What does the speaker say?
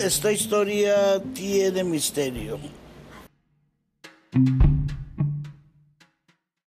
esta historia tiene misterio.